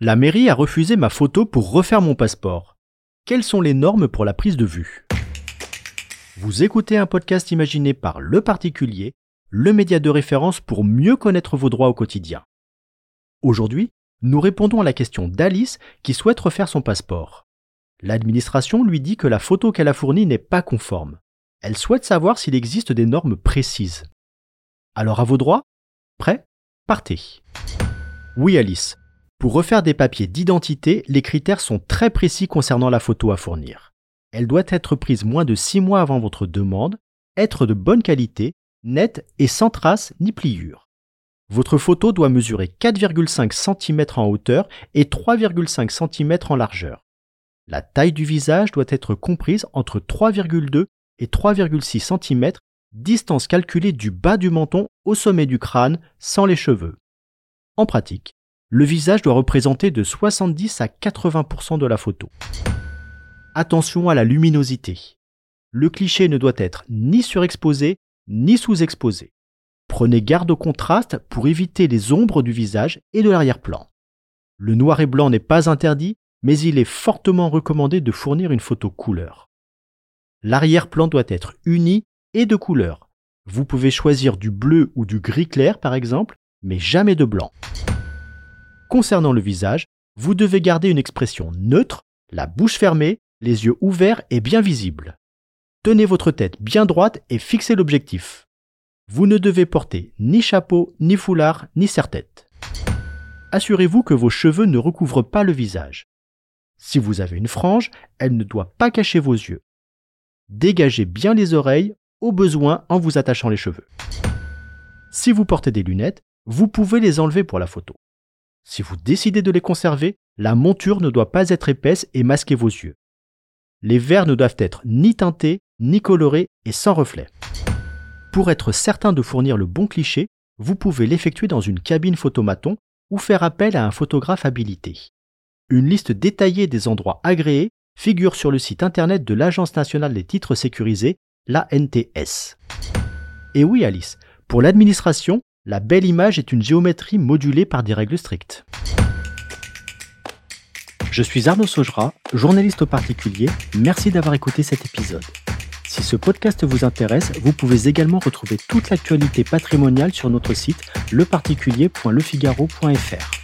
La mairie a refusé ma photo pour refaire mon passeport. Quelles sont les normes pour la prise de vue? Vous écoutez un podcast imaginé par Le Particulier, le média de référence pour mieux connaître vos droits au quotidien. Aujourd'hui, nous répondons à la question d'Alice qui souhaite refaire son passeport. L'administration lui dit que la photo qu'elle a fournie n'est pas conforme. Elle souhaite savoir s'il existe des normes précises. Alors à vos droits? Prêt? Partez. Oui Alice, pour refaire des papiers d'identité, les critères sont très précis concernant la photo à fournir. Elle doit être prise moins de 6 mois avant votre demande, être de bonne qualité, nette et sans traces ni pliures. Votre photo doit mesurer 4,5 cm en hauteur et 3,5 cm en largeur. La taille du visage doit être comprise entre 3,2 et 3,6 cm, distance calculée du bas du menton au sommet du crâne sans les cheveux. En pratique, le visage doit représenter de 70 à 80% de la photo. Attention à la luminosité. Le cliché ne doit être ni surexposé ni sous-exposé. Prenez garde au contraste pour éviter les ombres du visage et de l'arrière-plan. Le noir et blanc n'est pas interdit, mais il est fortement recommandé de fournir une photo couleur. L'arrière-plan doit être uni et de couleur. Vous pouvez choisir du bleu ou du gris clair par exemple, mais jamais de blanc. Concernant le visage, vous devez garder une expression neutre, la bouche fermée, les yeux ouverts et bien visibles. Tenez votre tête bien droite et fixez l'objectif. Vous ne devez porter ni chapeau, ni foulard, ni serre-tête. Assurez-vous que vos cheveux ne recouvrent pas le visage. Si vous avez une frange, elle ne doit pas cacher vos yeux. Dégagez bien les oreilles, au besoin en vous attachant les cheveux. Si vous portez des lunettes, vous pouvez les enlever pour la photo. Si vous décidez de les conserver, la monture ne doit pas être épaisse et masquer vos yeux. Les verres ne doivent être ni teintés, ni colorés et sans reflet. Pour être certain de fournir le bon cliché, vous pouvez l'effectuer dans une cabine photomaton ou faire appel à un photographe habilité. Une liste détaillée des endroits agréés figure sur le site internet de l'Agence nationale des titres sécurisés, l'ANTS. Et oui Alice, pour l'administration, la belle image est une géométrie modulée par des règles strictes. Je suis Arnaud Saugera, journaliste au particulier. Merci d'avoir écouté cet épisode. Si ce podcast vous intéresse, vous pouvez également retrouver toute l'actualité patrimoniale sur notre site leparticulier.lefigaro.fr.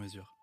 mesure.